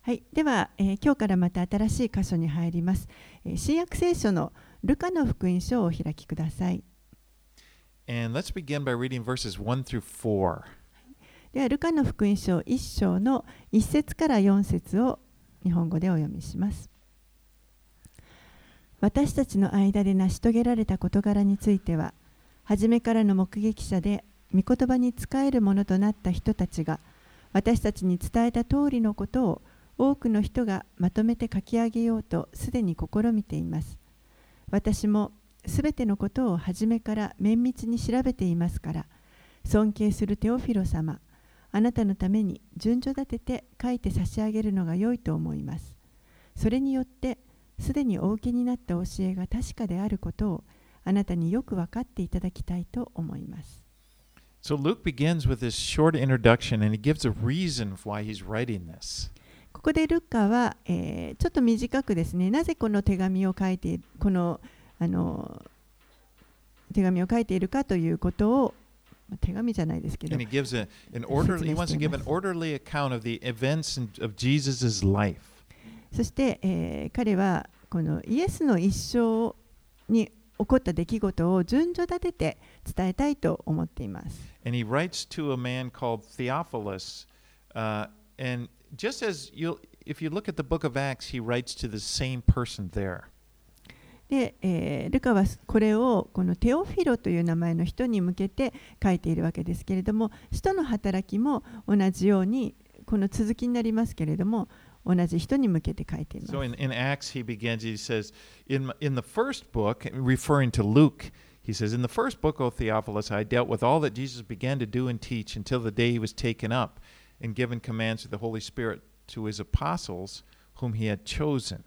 はい、では、え、今日からまた新しい箇所に入ります、えー。新約聖書のルカの福音書をお開きください。では、ルカの福音書1章の1節から4節を日本語でお読みします。私たちの間で成し遂げられた事柄については、初めからの目撃者で御言葉に仕えるものとなった人たちが、私たちに伝えた通りのことを多くの人がまとめて書き上げようとすでに試みています。私もすべてのことを初めから綿密に調べていますから、尊敬するテオフィロ様、あなたのために順序立てて書いて差し上げるのが良いと思います。それによって、すでにお受けになった教えが確かであることをあなたによく分かっていただきたいと思います。ここでルッカは、えー、ちょっと短くですね、なぜこの手紙を書いて、この,あの手紙を書いているかということを、まあ、手紙じゃないですけど、そして、えー、彼はこのイエスの一生に起こった出来事を順序立てて伝えたいと思っています。And he writes to a man called Theophilus. Uh, and just as you, if you look at the book of Acts, he writes to the same person there. で、えールカはこれをこのテオフィロという名前の人に向けて書いているわけですけれども、使徒の働きも同じようにこの続きになりますけれども、同じ人に向けて書いています。So in, in Acts, he begins, he says, in, in the first book, referring to Luke, he says, In the first book, O Theophilus, I dealt with all that Jesus began to do and teach until the day he was taken up and given commands of the Holy Spirit to his apostles whom he had chosen.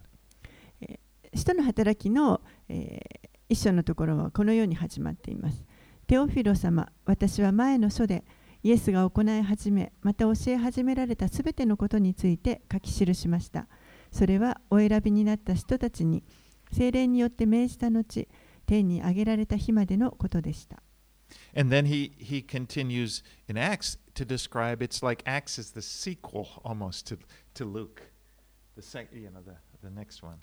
使徒の働きの、えー一章のところはこのように始まっています。テオフィロ様、私は前の書でイエスが行い始め、また教え始められたすべてのことについて書き記しました。それはお選びになった人たちに精霊によって命じた後、天に上げられた日までのことでした。And then he, he continues in Acts to describe it's like Acts is the sequel almost to, to Luke, the, sec, you know, the, the next one.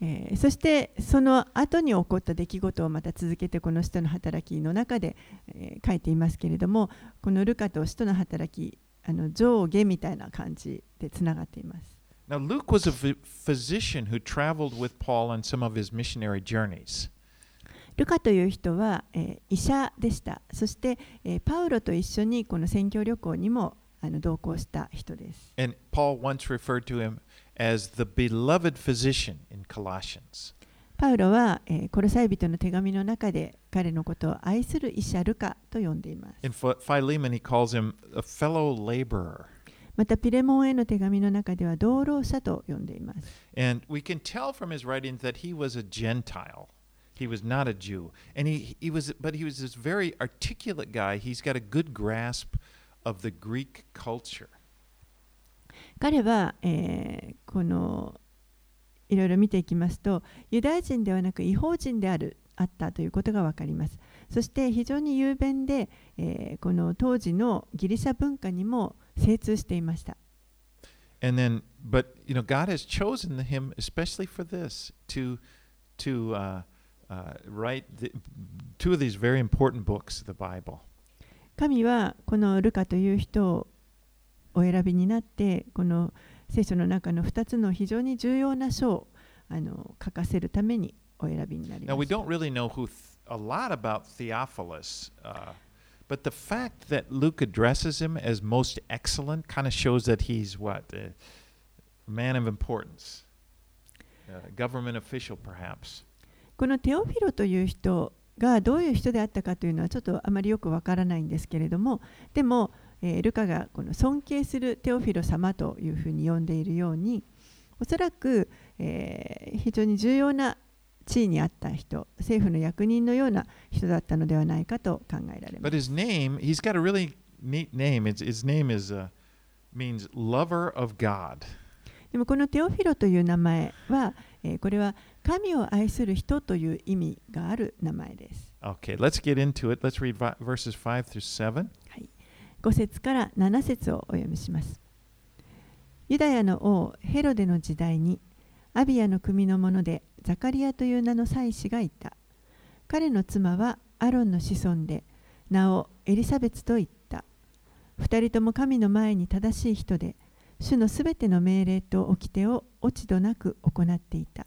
えーそしてその後に起こった出来事をまた続けてこの使徒の働きの中で、えー書いていますけれどもこのルカと使徒の働きあの上下みたいな感じでつながっています。Now, Luke was a ph- physician who traveled with Paul on some of his missionary journeys. ルカという人は、えー医者でしたそして、えーパウロと一緒にこの宣教旅行にもあの同行した人です。And Paul once referred to him as the beloved physician in Colossians. パウロは、えーコロサイ人の手紙の中で彼のことを愛する医者ルカと呼んでいます。 In Ph- Philemon, he calls him a fellow laborer. またピレモンへの手紙の中では同労者と呼んでいます。 And we can tell from his writings that he was a Gentile. He was not a Jew. And he, he was, but he was this very articulate guy. He's got a good grasp of the Greek culture. 彼は、えーこのいろいろ見ていきますとユダヤ人ではなく違法人であるあったということが分かりますそして非常に雄弁で、えーこの当時のギリシャ文化にも精通していました And then, but you know, God has chosen him especially for this to to uh, uh, write the, two of these very important books the Bible. 神はこのルカという人をお選びになってこの聖書の中の2つの非常に重要な書をあの書かせるためにお選びになりま Now した don't really who a lot about Theophilus, uh, but the fact that Luke addresses him as most excellent kind of shows that he's what a man of importance, a government official perhaps. このテオフィロという人がどういう人であったかというのはちょっとあまりよくわからないんですけれどもでも、えールカがこの尊敬するテオフィロ様というふうに呼んでいるようにおそらく、えー非常に重要な地位にあった人政府の役人のような人だったのではないかと考えられま But す。his name, he's got a really neat name. It's, his name is uh, means lover of God. でもこのテオフィロという名前は、えーこれは神を愛する人という意味がある名前です。Okay, let's get into it. Let's read verses 5 through 7. 5節から7節をお読みします。ユダヤの王ヘロデの時代にアビアの組の者でザカリアという名の祭司がいた。彼の妻はアロンの子孫で名をエリサベツと言った。二人とも神の前に正しい人で主のすべての命令と掟を落ち度なく行っていた。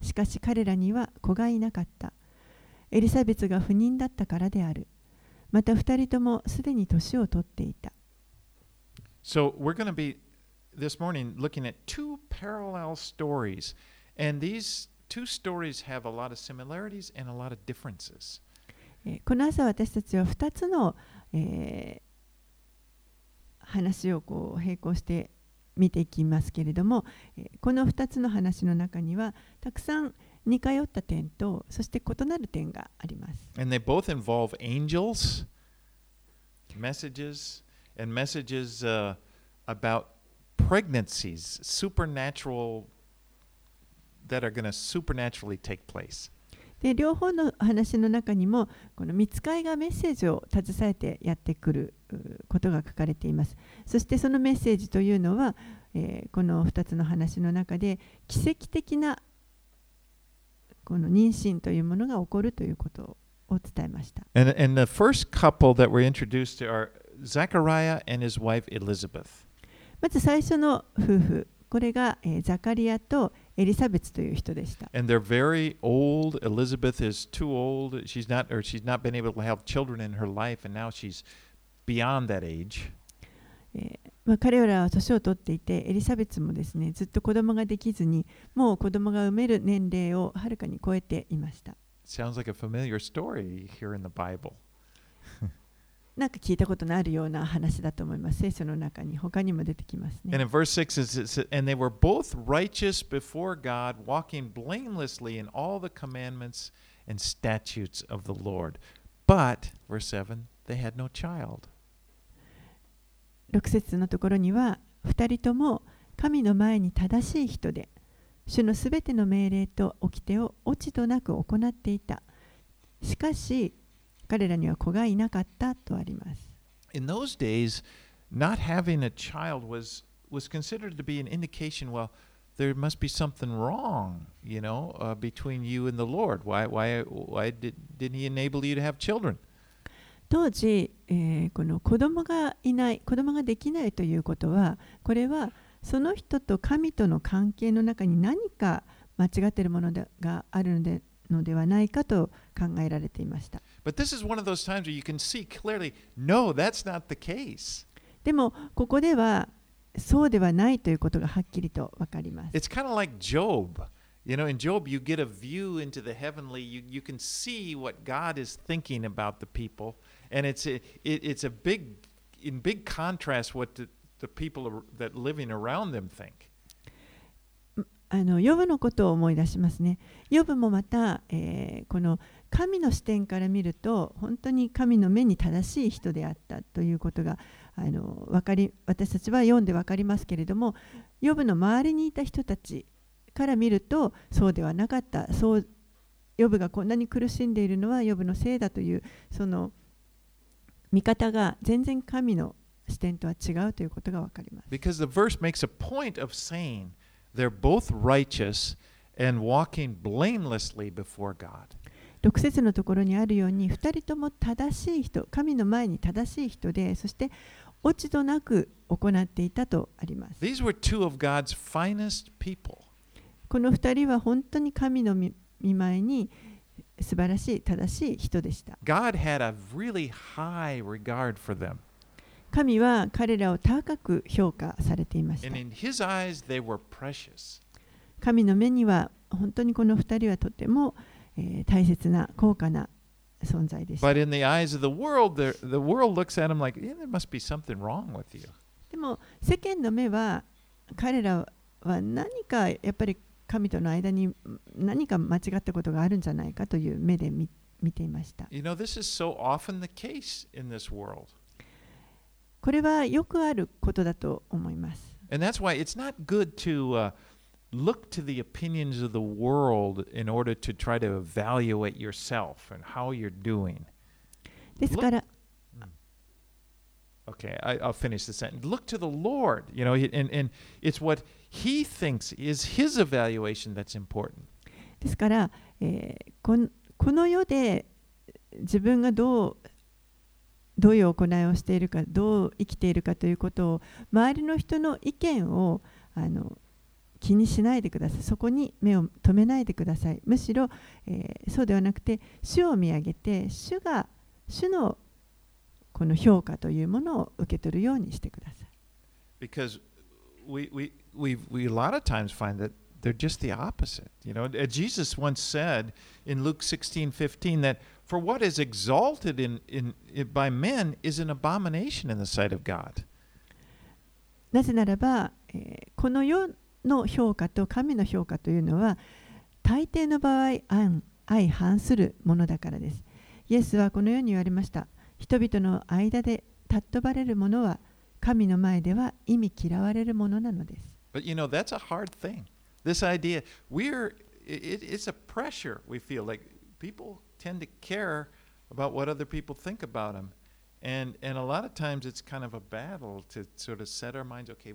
しかし彼らには子がいなかった。エリサベツが不妊だったからである。また二人ともすでに年を取っていた。So, we're going to be this morning looking at two parallel stories. And these two stories have a lot of similarities and a lot of differences. えーこの朝私たちは2つの、えー話をこう並行して見ていきますけれども、えーこの2つの話の中にはたくさん似通った点とそして異なる点があります。And they both involve angels, messages, and messages uh, about pregnancies, supernatural, that are going to supernaturally take place. で両方の話の中にもこの見つかいがメッセージを携えてやってくるうことが書かれていますそしてそのメッセージというのは、えーこの2つの話の中で奇跡的なこの妊娠というものが起こるということを伝えました。And, まず最初の夫婦、これが、ザカリアとエリザベスという人でした。まあ、彼らは年を取っていてエリザベツもですねずっと子供ができずにもう子供が産める年齢をはるかに超えていました Sounds like a familiar story here in the Bible. なんか聞いたことのあるような話だと思います聖書の中に他にも出てきます And ね in verse 6, it says, And they were both righteous before God, walking blamelessly in all the commandments and statutes of the Lord. But, verse 7, they had no child. 6節のところには2人とも神の前に正しい人で主のすべての命令と掟を落ち度なく行っていたしかし彼らには子がいなかったとあります In those days, not having a child was, was considered to be an indication, well, there must be something wrong, you know, uh, between you and the Lord. Why, why, why did, didn't He enable you to have children? 当時、えーこの子供がいない子供ができないということはこれはその人と神との関係の中に何か間違っているものでがあるのでのではないかと考えられていました clearly, no. でもここではそうではないということがはっきりと分かります It's kind of like Job. You know, in Job, you get a view into the heavenly. You, you can see what God is thinking about the people, and it's a, it, it's a big, in big contrast what the, the people that living around them think. あのヨブのことを思い出しますね。ヨブもまた、えーこの神の視点から見ると本当に神の目に正しい人であったということがあのわかり私たちは読んで分かりますけれどもヨブの周りにいた人たちから見るとそうではなかったそうヨブがこんなに苦しんでいるのはヨブのせいだというその見方が全然神の視点とは違うということが分かります。Because the verse makes a point of saying they're both righteous and walking blamelessly before God. 6節のところにあるように2人とも正しい人神の前に正しい人でそして落ち度なく行っていたとあります These were two of God's finest people. この2人は本当に神の見見前に素晴らしい、正しい人でした。神は彼らを高く評価されていました。神の目には本当にこの二人はとても、大切な、高価な存在でし。でも世間の目は彼らは何かやっぱり神との間に何か間違ったことがあるんじゃないかという目で見見ていました。You know, this is so often the case in this world. これはよくあることだと思います。And that's why it's not good to, uh, look to the opinions of the world in order to try to evaluate yourself and how you're doing. ですから、Okay, I, I'll finish the sentence. Look to the Lord, you know, and, and it's what He thinks is His evaluation that's important. ですから、えーこんこの世で自分がどうどういう行いをしているかどう生きているかということを周りの人の意見をあの気にしないでください。そこに目を留めないでください。むしろ、えーそうではなくて主を見上げて主が主のこの評価というものを受け取るようにしてください。Because we we we we a lot of times find that they're just the opposite. You know, Uh, Jesus once said in Luke 16, 15 that for what is exalted in, in, in by men is an abomination in the sight of God. なぜならば、えーこの世の評価と神の評価というのは大抵の場合相相反するものだからです。イエスはこのように言われました。人々の間で尊ばれるものは 神の前では意味嫌われるものなのです。But you know, that's a hard thing. This idea, we're it, it's a pressure we feel like people tend to care about what other people think about them. And and a lot of times it's kind of a battle to sort of set our minds, okay,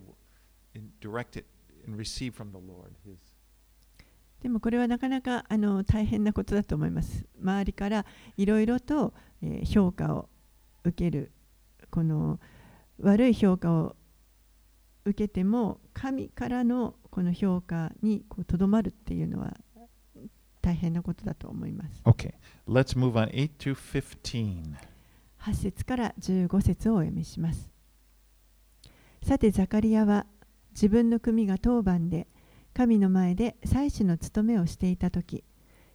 and direct it and receive from the Lord his でもこれはなかなかあの大変なことだと思います。周りからいろいろと、えー評価を受けるこの悪い評価を受けても神からのこの評価にとどまるっていうのは大変なことだと思います。Okay, let's move on 8 to 15. 8節から15節をお読みします。さてザカリアは自分の組が当番で神の前で祭司の務めをしていた時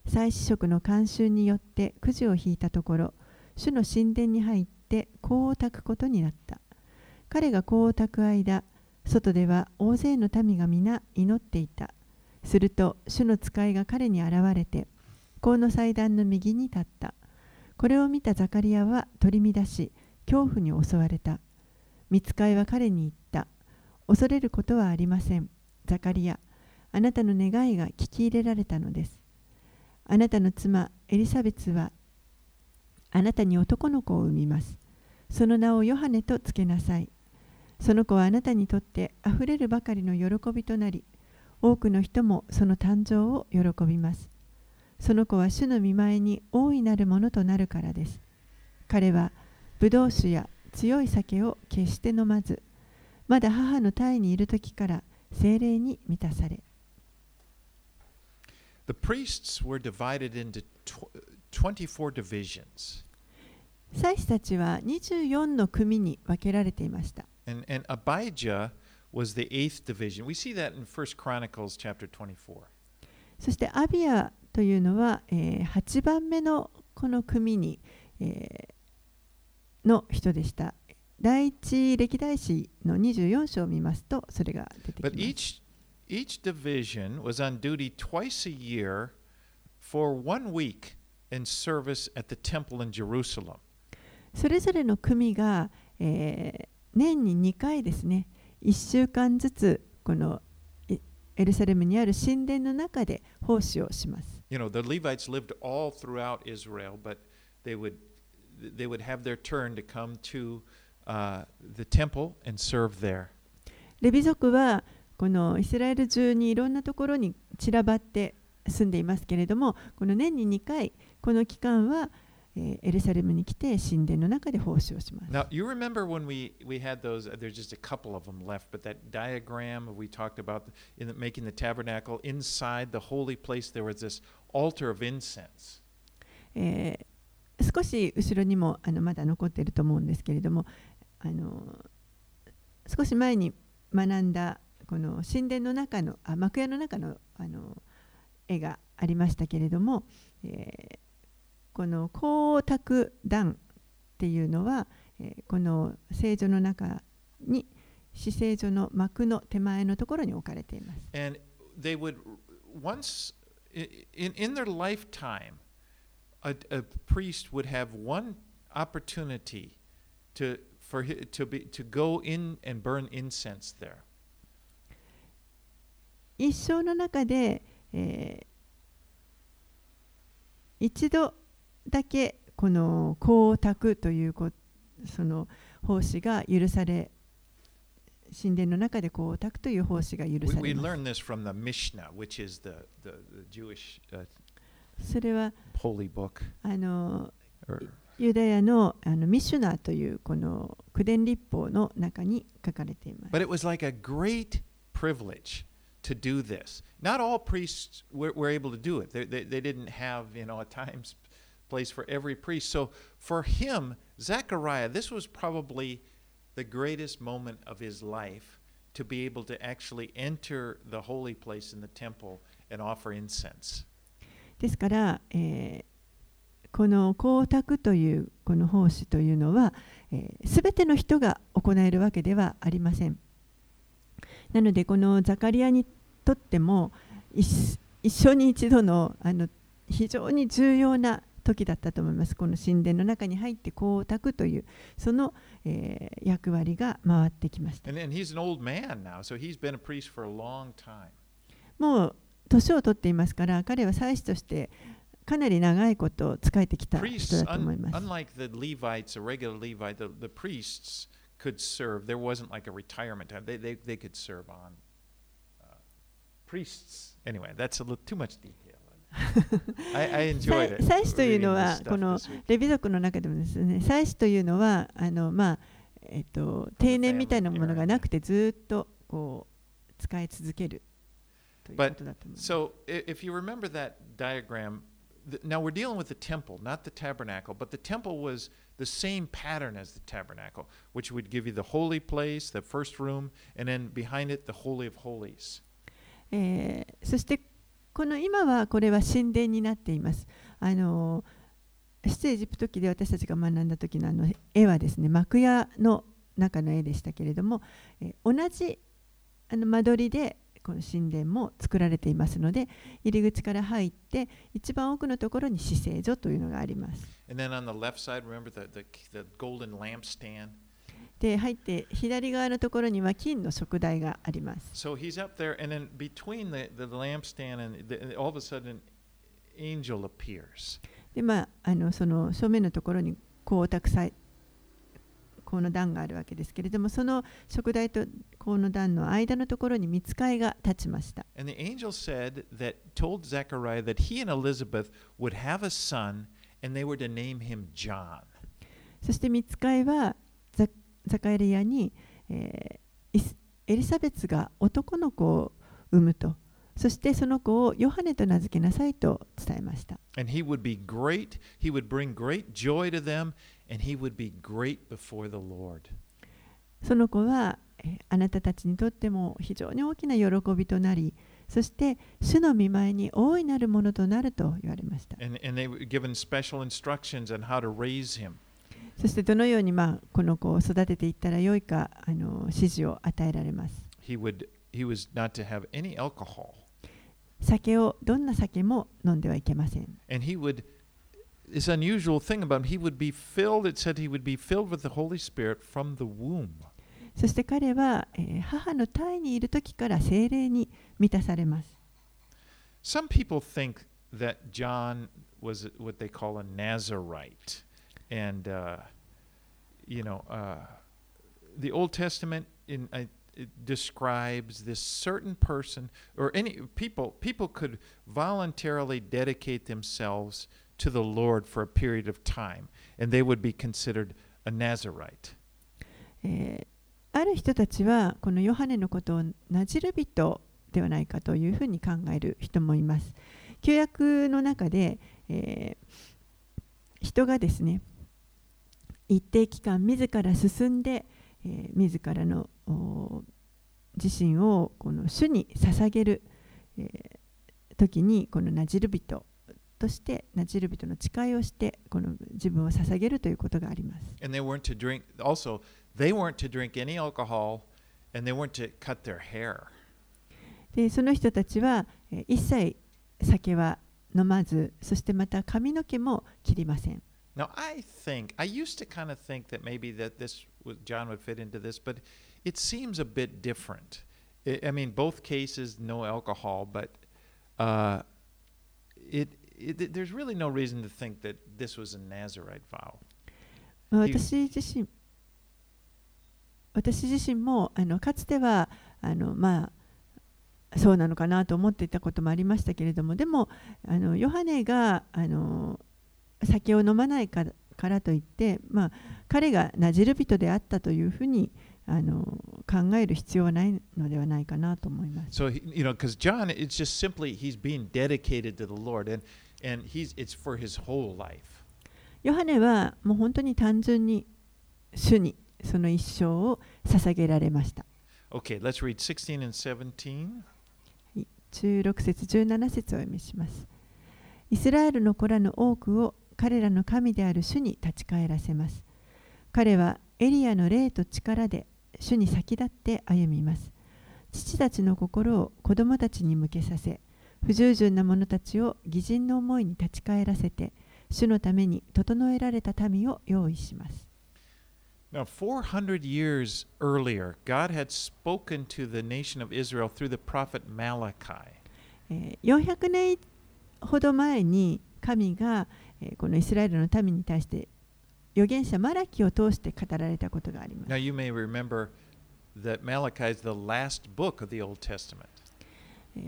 祭司職の慣習によってくじを引いたところ主の神殿に入って香を焚くことになった彼が香を焚く間外では大勢の民が皆祈っていた。すると主の使いが彼に現れて香の祭壇の右に立った。これを見たザカリアは取り乱し恐怖に襲われた。見つかいは彼に言った。恐れることはありませんザカリア。あなたの願いが聞き入れられたのです。あなたの妻エリザベツはあなたに男の子を産みます。その名をヨハネとつけなさい。その子はあなたにとってあふれるばかりの喜びとなり多くの人もその誕生を喜びますその子は主の見前に大いなるものとなるからです。彼はブドウ酒や強い酒を決して飲まず、まだ母の胎にいる時から精霊に満たされ、The priests were divided into tw- 24 divisions. 祭司たちは24の組に分けられていました。And, and Abijah was the eighth division. We see that in 1 Chronicles chapter 24. そしてアビアというのは、えー8番目のこの組に、えーの人でした。第一歴代史の24章を見ますと、それが出て But きます。each, each division was on duty twice a year for one week in service at the temple in Jerusalem. それぞれの組が、えー年に2回ですね、1週間ずつこのいエルサレムにある神殿の中で奉仕をします。You know, the Levites lived all throughout Israel, but they would they would have their turn to come to uh, the temple and serve there. レビ族はこのイスラエル中にいろんなところに散らばって住んでいますけれども、この年に2回、この期間は、えーエルサレムに来て神殿の中で奉仕をします。Now, you remember when we, we had those, uh, there's just a couple of them left, but that diagram we talked about in the, making the tabernacle, inside the holy place, there was this altar of incense. えー少し後ろにもあのまだ残っていると思うんですけれどもあの少し前に学んだこの神殿の中のあ幕屋の中のあの絵がありましたけれども、えーこの光沢壇っていうのは、えーこの聖女の中に死聖所の幕の手前のところに置かれています。And they would, once in, in their lifetime, a, a priest would have one opportunity to, for, to, be, to go in and burn incense there. 一生の中で、えー一度だけこの光沢というこその奉仕が許され神殿の中で光沢という奉仕が許されます uh, それは.あのユダヤのあのミシュナーというこの九伝立法の中に書かれています。but it was like a great privilege to do this. Not all priests were, were able to do it. They, they, they didn't have, you know, a time s- place for every priest. So for him, Zechariah, this was probably the greatest moment of his life to be able to actually enter the holy place in the temple and offer incense. ですから、えーこの光沢というこの奉仕というのは、えー、ての人が行えるわけではありません。なのでこのザカリアにとっても一一生に一度のあの非常に重要な時だったと思います。この神殿の中に入って光沢というその、えー役割が回ってきました。もう年を取っていますから彼は祭司としてかなり長いこと仕えてきた人だと思います。unlike the Levites, a regular Levite, the, the priests could serve. There wasn't like a retirement time. They, they, they could serve on uh, priests. Anyway, that's a little too much detail. I, I. 祭司というのはこの.レビ族の中でもですね祭司というのはあのまあえっと定年みたいなものがなくてずっとこう使い続けるということだと思います。So if you remember that diagram, now we're dealing with the temple, not the tabernacle, but the temple was the same pattern as the tabernacle, which would give you the holy place, the first room, and then behind it, the Holy of Holies. えーそしてこの今はこれは神殿になっています。あの出エジプト記で私たちが学んだ時のあの絵はですね幕屋の中の絵でしたけれども、えー同じあの間取りでこの神殿も作られていますので入り口から入って一番奥のところに死聖所というのがあります。And then on the left side, remember the, the, the golden lampstand? で入って左側のところには金の食台があります。So he's up there, and then between the, the lampstand and the, all of a sudden, angel appears. でまああのその正面のところに光沢さこの段があるわけですけれどもその食台とこの段の間のところに見つかいが立ちました。And the angel said that, told Zechariah that he and Elizabeth would have a son, and they were to name him John. そして見つかいはザカリアに、え、エリザベスが男の子を産むと。そしてその子をヨハネと名付けなさいと伝えました。その子はあなたたちにとっても非常に大きな喜びとなり、そして主の見前に大いなるものとなると言われました。そしてどのように、まあ、この子を育てていったらよいかあの指示を与えられます。He would he was not to have any alcohol. 酒をどんな酒も飲んではいけません。And he would this unusual thing about him, he would be filled, it said he would be filled with the Holy Spirit from the womb. そして彼は、えー母の胎にいる時から精霊に満たされます。Some people think that John was what they call a Nazarite. And, uh, you know, uh, the Old Testament in, uh, it describes this certain person or any people, people could voluntarily dedicate themselves to the Lord for a period of time, and they would be considered a Nazarite. えーある人たちはこのヨハネのことをなじる人ではないかというふうに考える人もいます。旧約の中で、えー人がですね 一定期間自ら進んで、えー自らのお自身をこの主に捧げる、えー時にこのなじる人としてなじる人の誓いをしてこの自分を捧げるということがあります。And they weren't to drink, also, they weren't to drink any alcohol, and they weren't to cut their hair. でその人たちは、えー一切酒は飲まずそしてまた髪の毛も切りません Now, I think, I used to kind of think that maybe that this, was, John would fit into this, but it seems a bit different. I I mean, both cases, no alcohol, but uh, it, it, there's really no reason to think that this was a Nazarite vow. まあ He- 私自身私自身もあのかつてはあのまあそうなのかなと思っていたこともありましたけれどもでもあのヨハネがあの 酒を飲まないから,といって、彼がなじる人であったというふうに考える必要はないのではないかなと思います。ヨハネはもう本当に単純に主にその一生を捧げられました。Okay, 16節、17節を読みします。イスラエルの子らの多くを彼らの神である主に立ち返らせます。彼はエリアの霊と力で主に先立って歩みます。父たちの心を子供たちに向けさせ、不従順な者たちを義人の思いに立ち返らせて、主のために整えられた民を用意します。Now, 400 years earlier, God had spoken to the nation of Israel through the prophet Malachi. えー400年ほど前に神が、このイスラエルの民に対して預言者マラキを通して語られたことがあります。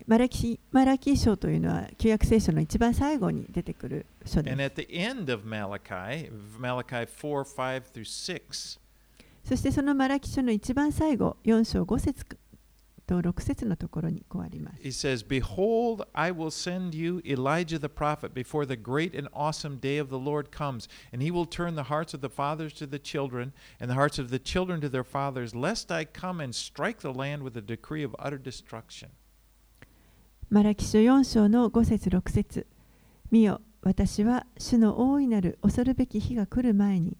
マラキ書というのは旧約聖書の一番最後に出てくる書です。そしてそのマラキ書の一番最後、4章5節と6節のところにこうあります he says, Behold, I will send you Elijah the prophet before the great and awesome day of the Lord comes, and he will turn the hearts of the fathers to the children, and the hearts of the children to their fathers, lest I come and strike the land with a decree of utter destruction. マラキ書4章の5節6節見よ私は主の大いなる恐るべき日が来る前に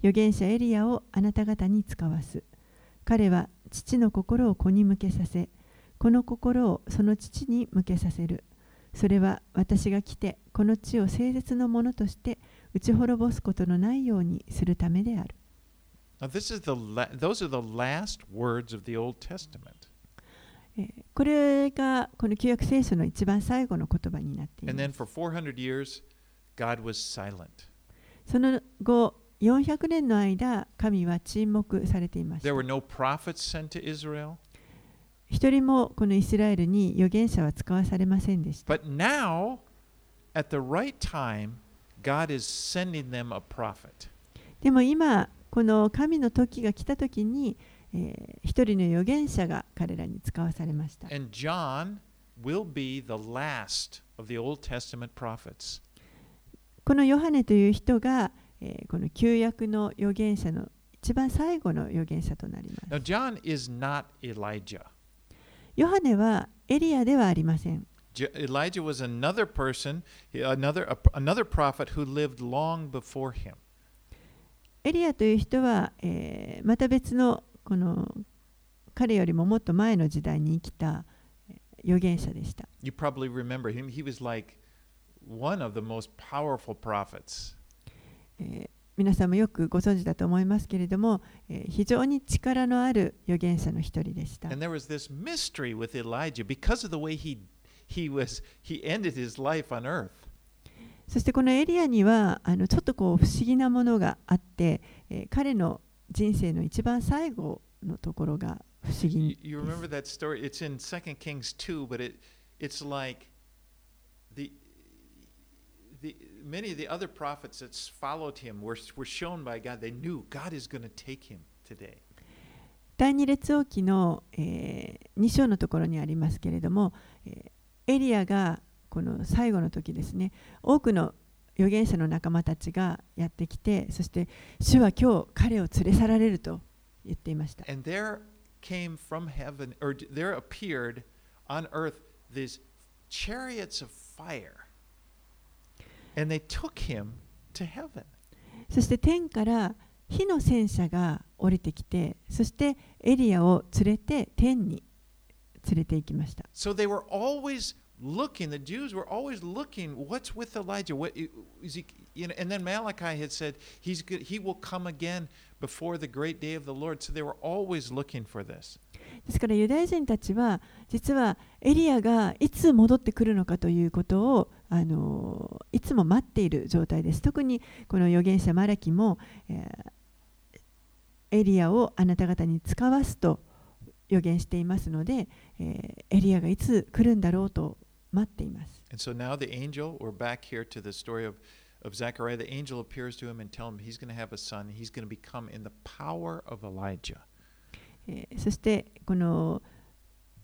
預言者エリアをあなた方に使わす彼は父の心を子に向けさせこの心をその父に向けさせるそれは私が来てこの地を誠実のものとして打ち滅ぼすことのないようにするためである Now, this is the la- those are the last words of the Old Testament. えーこれがこの旧約聖書の一番最後の言葉になってい And ま then す for 400 years, God was silent. その後、400年の間、神は沈黙されていました。一人もこのイスラエルに預言者は使わされませんでした。でも今、この神の時が来た時に、えー、一人の預言者が彼らに使わされました。このヨハネという人が、えーこの旧約の預言者の一番最後の預言者となりま Now, す。John is not Elijah. ヨハネはエリアではありません。Elijah was another person, he- another, another prophet who lived long before him. エリアという人は、えーまた別のこの彼よりももっと前の時代に生きたえー預言者でした。You probably remember him. He was like one of the most powerful prophets. えー皆さんもよくご存知だと思いますけれども、えー非常に力のある預言者の一人でした。And there was this mystery with Elijah because of the way he he was he ended his life on earth. そしてこのエリアにはあのちょっとこう不思議なものがあって、えー彼の人生の一番最後のところが不思議 You, で you す remember that story? It's in 2 Kings 2, but it it's like the many of the other prophets that followed him were, were shown by God. They knew God is going to take him today. 第二列王記の、え2章のところにありますけれども、えーエリアがこの最後の時ですね多くの預言者の仲間たちがやってきてそして主は今日彼を連れ去られると言っていました。And there came from heaven, or there appeared on earth these chariots of fire. And they took him to heaven. そして天から火の戦車が降りてきてそしてエリアを連れて天に連れて行きました。So they were always looking, the Jews were always looking, what's with Elijah? What, is he, you know, and then Malachi had said, he's good, he will come again before the great day of the Lord. So they were always looking for this. ですからユダヤ人たちは実はエリアがいつ戻ってくるのかということをあのいつも待っている状態です。特にこの預言者マラキも、えー、エリアをあなた方に使わすと予言していますので、えー、エリアがいつ来るんだろうと待っています。And so now the angel, we're back here to the story of, of Zechariah. The angel appears to him and tells him he's going to have a son. He's going to become in the power of Elijah. えー、そしてこの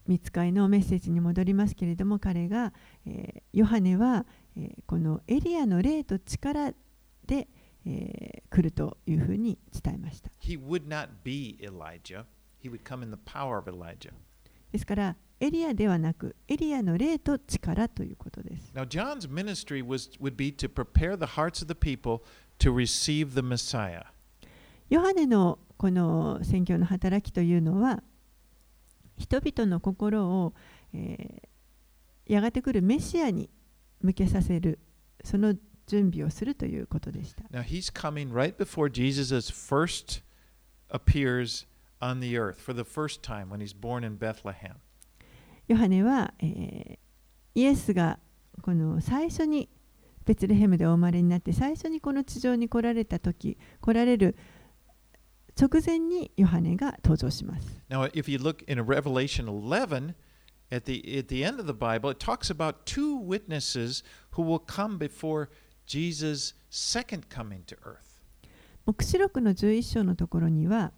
見つかいのメッセージに戻りますけれども彼が、えー、ヨハネは、えー、このエリアの霊と力で、えー、来るというふうに伝えました。ですからエリアではなくエリアの霊と力ということです。Now John's ministry was, would be to prepare the hearts of the people to receive the Messiah. ヨハネのこの宣教の働きというのは人々の心を、えー、やがて来るメシアに向けさせるその準備をするということでした。Now he's coming right before Jesus first appears on the earth for the first time when he's born in Bethlehem. ヨハネは、えー、イエスがこの最初にベツレヘムでお生まれになって最初にこの地上に来られた時来られる直前にヨハネが登場します。Now, if you look in Revelation 11, at the, at the end of the Bible, it talks about two witnesses who will come before Jesus' second coming to earth. 黙示録の11章のところには、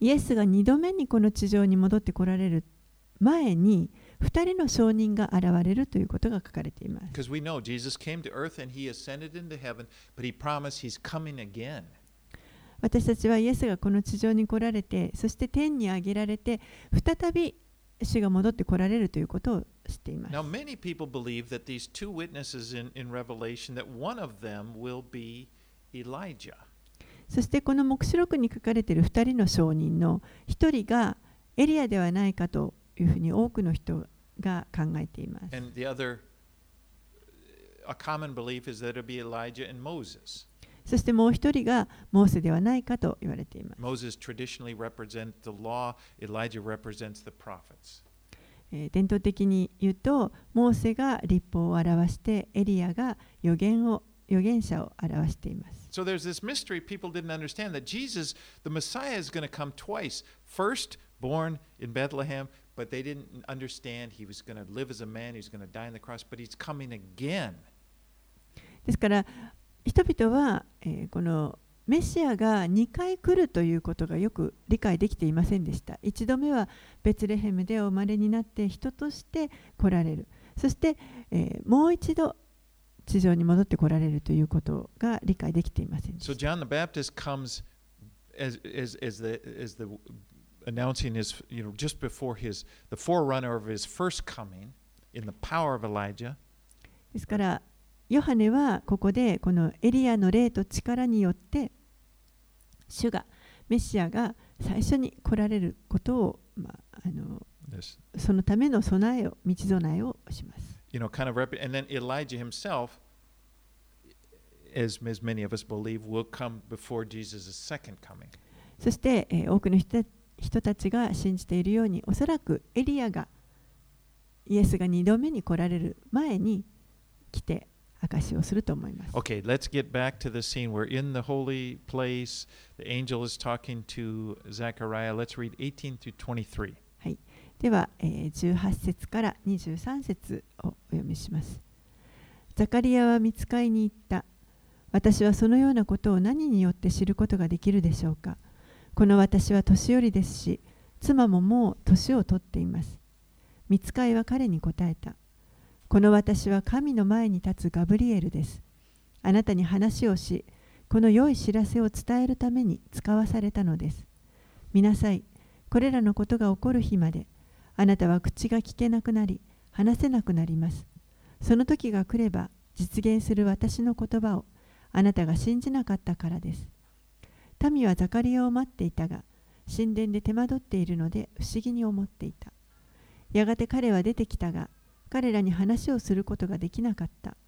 イエスが2度目にこの地上に戻ってこられる前に、2人の証人が現れるということが書かれています。Because we know Jesus came to earth and he ascended into heaven, but he promised he's coming again. 私たちはイエスがこの地上に来られて、そして天に上げられて、再び主が戻って来られるということを知っています。Now, in, in そしてこの目視録に書かれている二人の証人の一人がエリアではないかというふうに多くの人が考えています。And the other, a common belief is that it'll be Elijah and Moses. そしてもう一人がモーセではないかと言われています。伝統的に言うと、モーセが立法を表して、エリアが予言を預言者を表しています。So there's this mystery people didn't understand that Jesus, the Messiah, is going to come twice. First, born in Bethlehem, but they didn't understand he was going to live as a man, he was going to die on the cross, but he's coming again. ですから、人々は、えー、このメシアが2回来るということがよく理解できていませんでした。1度目はベツレヘムでお生まれになって人として来られる。そして、えー、もう一度地上に戻って来られるということが理解できていませんでした。So John the Baptist comes as, as, as, the, as the announcing his, you know, just before his, the forerunner of his first coming in the power of Elijah. ですから、ヨハネはここでこのエリアの霊と力によって主がメシアが最初に来られることを、まあ、あのそのための備えを道備えをします。You know, kind of and then Elijah himself, as, as many of us believe, will come before Jesus' second coming. そして、えー、多くの人人たちが信じているように、おそらくエリアがイエスが2度目に来られる前に来て、証をすると思います。Okay, let's get back to the scene. We're in the holy place. The angel is talking to Zechariah. Let's read 18 through 23. はい。では、えー、18節から23節をお読みします。ザカリアは見つかいに行った。私はそのようなことを何によって知ることができるでしょうか。この私は年寄りですし、妻ももう年を取っています。見つかいは彼に答えた。この私は神の前に立つガブリエルです。あなたに話をし、この良い知らせを伝えるために使わされたのです。見なさい、これらのことが起こる日まで、あなたは口が聞けなくなり、話せなくなります。その時が来れば、実現する私の言葉をあなたが信じなかったからです。民はザカリアを待っていたが、神殿で手間取っているので不思議に思っていた。やがて彼は出てきたが、彼らに話をすることができなかった。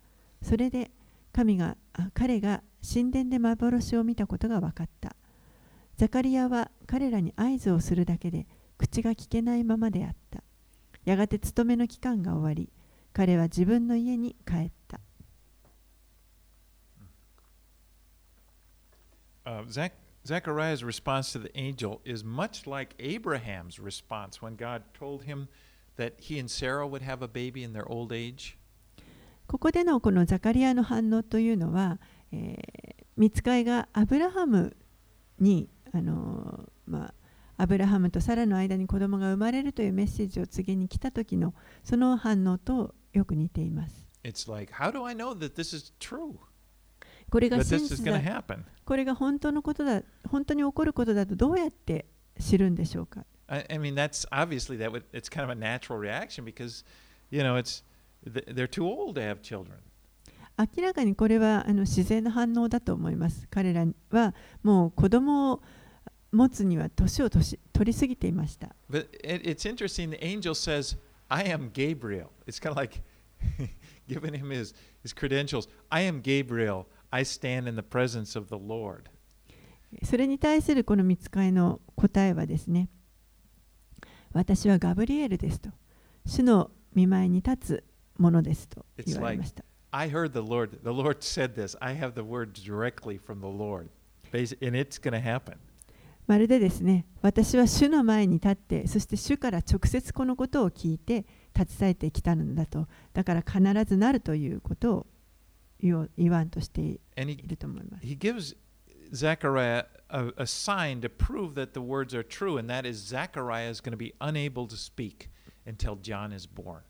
それで神が彼が神殿で幻を見たことが分かった。ザカリアは彼らに合図をするだけで口が聞けないままであった。やがて勤めの期間が終わり、彼は自分の家に帰った。Uh, Zach, Zechariah's response to the angel is much like Abraham's response when God told him that he and Sarah would have a baby in their old age? ここでのこのザカリアの反応というのは、えー、見つかいがアブラハムに、あのーまあ、アブラハムとサラの間に子供が生まれるというメッセージを告げに来た時のその反応とよく似ています。It's like, how do I know that this is true? これが真実だ?これが本当のことだ本当に起こることだとどうやって知るんでしょうか？I, I mean, that's obviously that would it's kind of a natural reaction because, you know, it's th- they're too old to have children. 明らかにこれはあの自然な反応だと思います。彼らはもう子供を持つには年を年取りすぎていました。 But it, it's interesting. The angel says, "I am Gabriel." It's kind of like giving him his his credentials. I am Gabriel. I stand in the presence of the Lord. それに対するこの見つかいの答えはですね、 私はガブリエルですと。主の見前に立つものですと言われました。まるでですね、私は主の前に立って、そして主から直接このことを聞いて、立ち去ってきたんだと。だから必ずなるということを言わんとしていると思います。He, he a, a sign to prove that the words are true, and that is Zechariah is going to be unable to speak until John is born.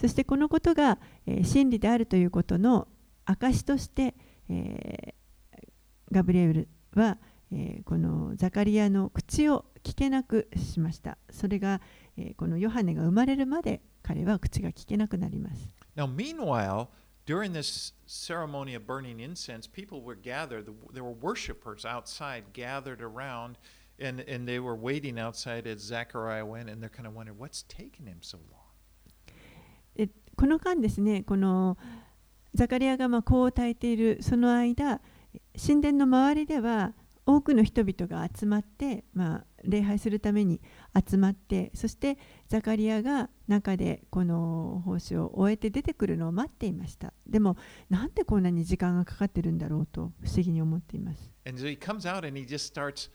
そしてこのことが、えー真理であるということの証として、えーガブリエルは、えーこのザカリアの口を聞けなくしました。それが、えーこのヨハネが生まれるまで彼は口が聞けなくなります。Now, meanwhile, during this ceremony of burning incense, people were gathered. There were worshipers outside gathered around, and, and they were waiting outside as Zechariah went, and they're kind of wondering, what's taking him so long? この間ですね、このザカリアがまあ香を焚いているその間、神殿の周りでは多くの人々が集まって、まあ、礼拝するために集まって、そしてザカリアが中でこの奉仕を終えて出てくるのを待っていました。でも、なんでこんなに時間がかかってるんだろうと不思議に思っています。And so he comes out and he just starts,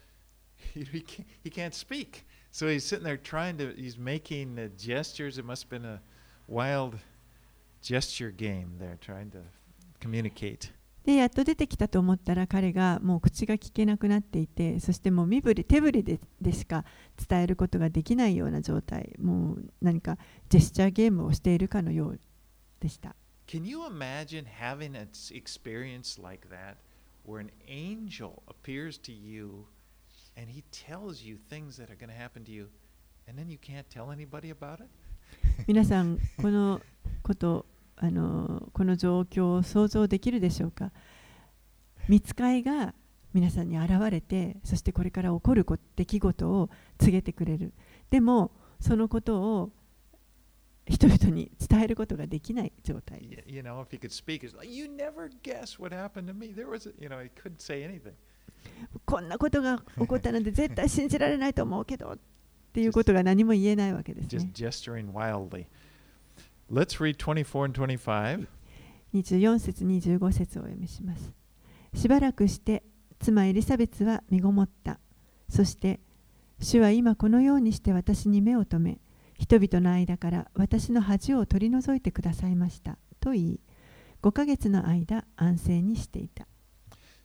he, can't, he can't speak. So he's sitting there trying to, he's making uh, gestures. It must have been a wild gesture game there, trying to communicate. でやっと出てきたと思ったら彼がもう口が聞けなくなっていてそしてもう身振り手振りででしか伝えることができないような状態もう何かジェスチャーゲームをしているかのようでした。Can you imagine having an experience like that where an angel appears to you and he tells you things that are going to happen to you and then you can't tell anybody about it? 皆さんこのことあのこの状況を想像できるでしょうか？見つかいが皆さんに現れてそしてこれから起こるこ出来事を告げてくれるでもそのことを人々に伝えることができない状態です You know, if could speak, it's like, you never guess what happened to me. There was, you know, couldn't say anything. こんなことが起こったので絶対信じられないと思うけどっていうことが何も言えないわけです just ね。gesturing wildly. Let's read 24 and 25. 24節25節をお読みします。しばらくして妻エリザベツは身ごもった。そして主は今このようにして私に目を留め人々の間から私の恥を取り除いてくださいましたと言い5ヶ月の間安静にしていた。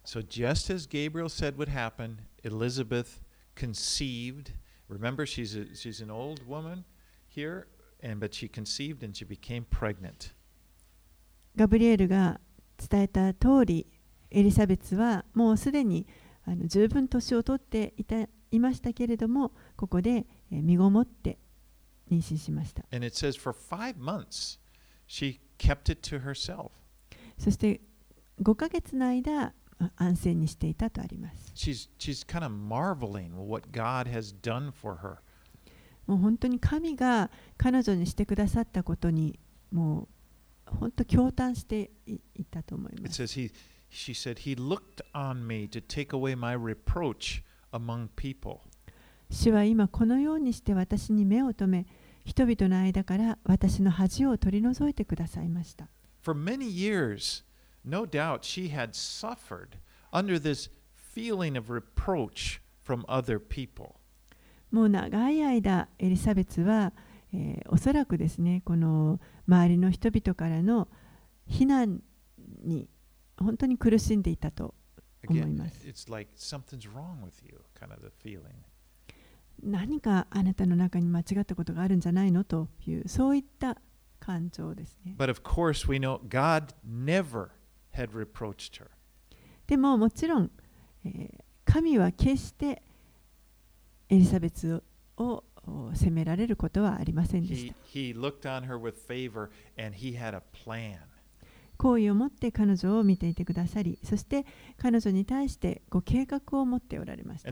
So, just as Gabriel said would happen, Elizabeth conceived. Remember, she's, a, she's an old woman here, And, but she conceived and she became pregnant. ガブリエルが伝えた通り、エリザベツはもうすでにあの十分年を取っていた。いましたけれども、ここで身ごもって妊娠しました。Months, そして5ヶ月の間、安静にしていたとあります。She's, she's kind of もう本当に神が彼女にしてくださったことにもう本当驚嘆していいたと思い It ます says he, she said, He looked on me to take away my reproach among people. 主は今このようにして私に目を留め、人々の間から私の恥を取り除いてくださいました。For many years, no doubt she had suffered under this feeling of reproach from other people. もう長い間、エリザベスは、えーおそらくですね、この周りの人々からの非難に本当に苦しんでいたと思います。like you, kind of. 何かあなたの中に間違ったことがあるんじゃないのという、そういった感情ですね。But of course, we know God never had reproached her. でももちろん、えー神は決してエリザベスを責められることはありませんでした。好意を持って彼女を見ていてくださり、そして彼女に対してご計画を持っておられまし。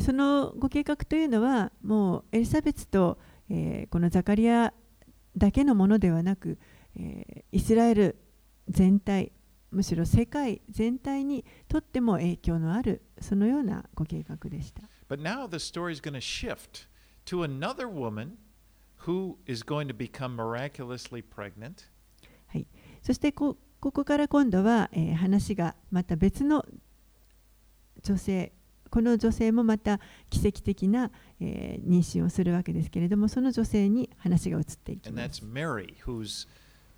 そのご計画というのは、もうエリザベスと、このザカリアだけのものではなく、えーイスラエル全体、むしろ世界全体にとっても影響のある、そのようなご計画でした。But now the story is going to shift to another woman who is going to become miraculously pregnant. はい、そしてこここから今度は、えー話がまた別の女性この女性もまた奇跡的な、えー妊娠をするわけですけれどもその女性に話が移っていきます。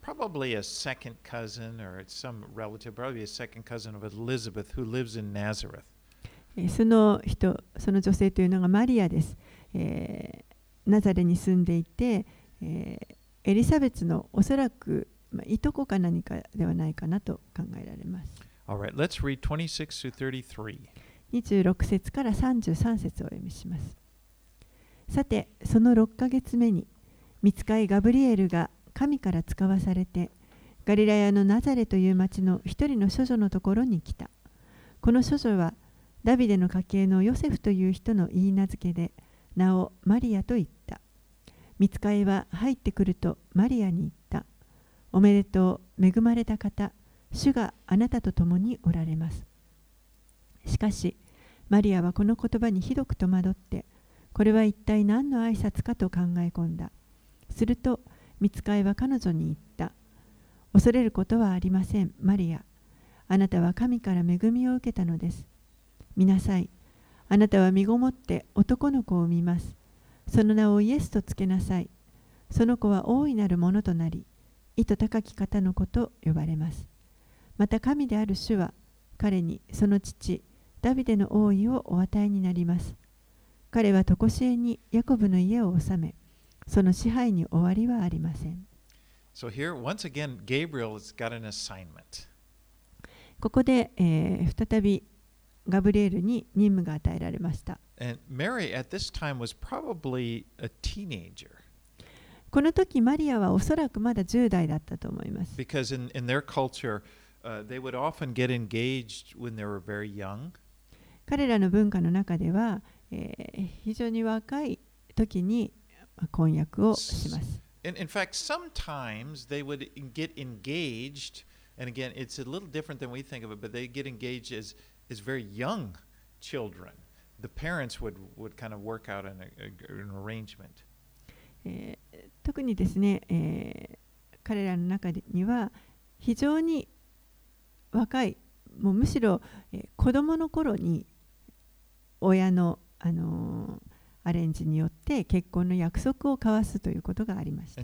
Probably a second cousin or some relative, probably a second cousin of Elizabeth, who lives in Nazareth. えーその人その女性というのがマリアです。えーナザレに住んでいて、えーエリザベスのおそらく、まあ、いとこか何かではないかなと考えられます。All right, let's read 26 through 33. 26節から33節をお読みします。さて、その6ヶ月目に、見つかいガブリエルが神から使わされて、ガリラヤのナザレという町の一人の処女のところに来た。この処女は、ダビデの家系のヨセフという人の言い名付けで、名をマリアと言った。見つかいは入ってくるとマリアに言った。おめでとう、恵まれた方、主があなたと共におられます。しかし、マリアはこの言葉にひどく戸惑って、これは一体何の挨拶かと考え込んだ。すると、見つかいは彼女に言った。恐れることはありません、マリア。あなたは神から恵みを受けたのです。見なさい。あなたは身ごもって男の子を産みます。その名をイエスとつけなさい。その子は大いなるものとなり、意図高き方の子と呼ばれます。また神である主は、彼にその父、ダビデの王位をお与えになります。彼は常しえにヤコブの家を治め、その支配に終わりはありません。So、here, again, ここで、えー、再びガブリエルに任務が与えられました。Mary, この時、マリアはおそらくまだ10代だったと思います。彼らの文化の中では、えー非常に若い時にまあ婚約をします。In, in fact, sometimes they would get engaged, and again, it's a little different than we think of it, but they get engaged as, as very young children. The parents would, would kind of work out an, an arrangement. えー特にですね、えー彼らの中には非常に若いもうむしろ、えー子供の頃に親の、あの、アレンジによって結婚の約束を交わすということがあります。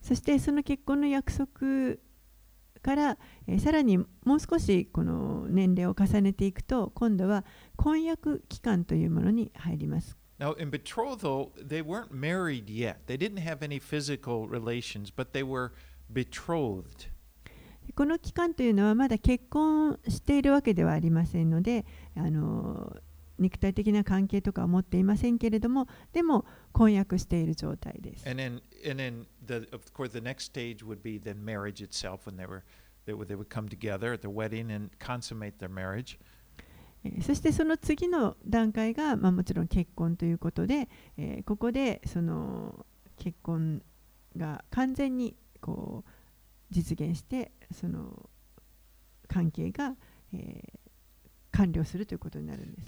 そしてその結婚の約束から、え、さらにもう少しこの年齢を重ねていくと今度は婚約期間というものに入ります。Now, in betrothal, they weren't married yet. They didn't have any physical relations, but they were betrothed. この期間というのはまだ結婚しているわけではありませんのであの肉体的な関係とかは持っていませんけれどもでも婚約している状態です。 And then, and then the, of course, the next stage would be then marriage itself when they were They would, they would come together at the wedding and consummate their marriage. えーそしてその次の段階が、まあ、もちろん結婚ということで、えーここでその結婚が完全にこう実現してその関係が、えー完了するということになるんです.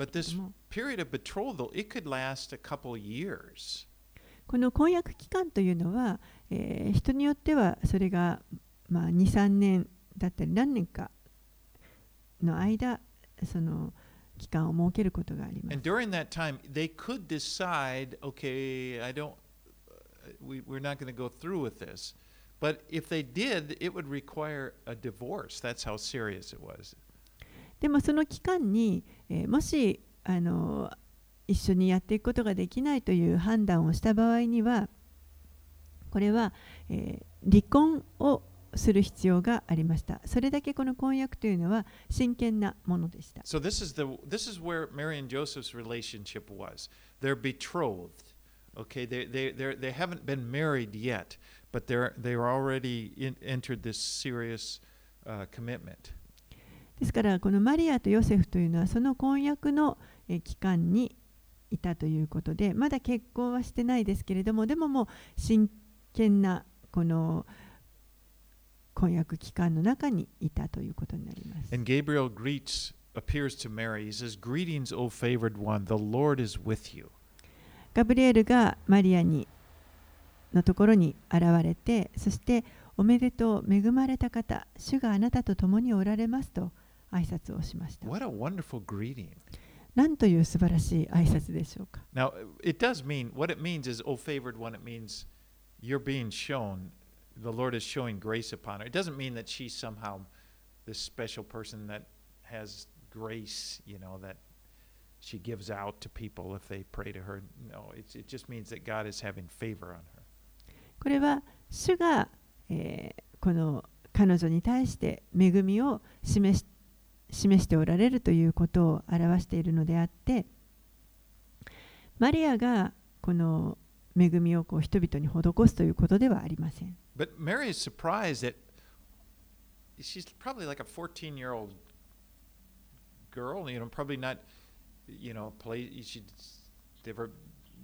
この婚約期間というのは、えー人によってはそれが、まあ、23年だったり何年かの間その期間を設けることがあります。でもその期間に、え、もしあの一緒にやっていくことができないという判断をした場合には、これは、え、離婚をする必要がありましたそれだけこの婚約というのは真剣なものでした So this is the this is where Mary and Joseph's relationship was. They're betrothed. Okay, they they they they haven't been married yet, but they're they're already in, entered this serious uh, commitment. ですからこのマリアとヨセフというのはその婚約の期間にいたということでまだ結婚はしてないですけれどもでももう真剣なこの婚約期間の中にいたということになります。And Gabriel greets appears to Mary. He says, "Greetings, O favored one. The Lord is with you." ガブリエルがマリアにのところに現れてそしておめでとう恵まれた方主があなたと共におられますと挨拶をしました。What a wonderful greeting. なんという素晴らしい挨拶でしょうか。Now, it does mean what it means is, "O favored one." It means you're being shown. The Lord is showing grace upon her. It doesn't mean that she's somehow this special person that has grace. You know that she gives out to people if they pray to her. No, it's, it just means that God is having favor on her. これは主が、えーこの彼女に対して恵みを示し示しておられるということを表しているのであってマリアがこの恵みをこう人々に施すということではありません。But Mary is surprised that she's probably like a 14 year old girl, you know, probably not, you know, play, she never,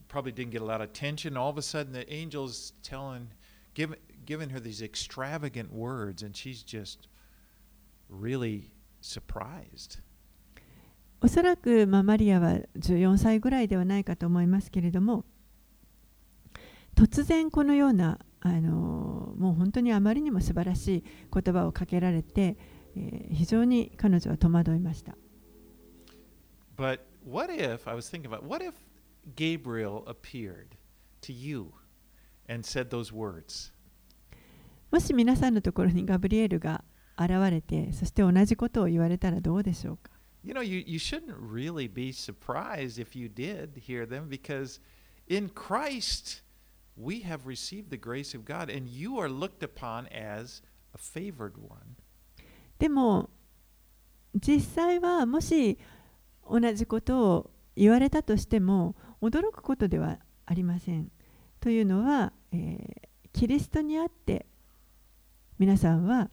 probably didn't get a lot of attention. All of a sudden, the angel's telling, giving, giving her these extravagant words, and she's just really surprised. おそらく、まあ、マリアは14歳ぐらいではないかと思いますけれども突然このような あのもう本当にあまりにも素晴らしい言葉をかけられて、えー、非常に彼女は戸惑いました。もし皆さんのところにガブリエルが現れて、そして同じことを言われたらどうでしょうか？You know, you, you shouldn't really be surprised if you did hear them because in Christ, we have received the grace of God and you are looked upon as a favored one. でも実際はもし同じことを言われたとしても驚くことではありません。というのは、えーキリストにあって皆さんは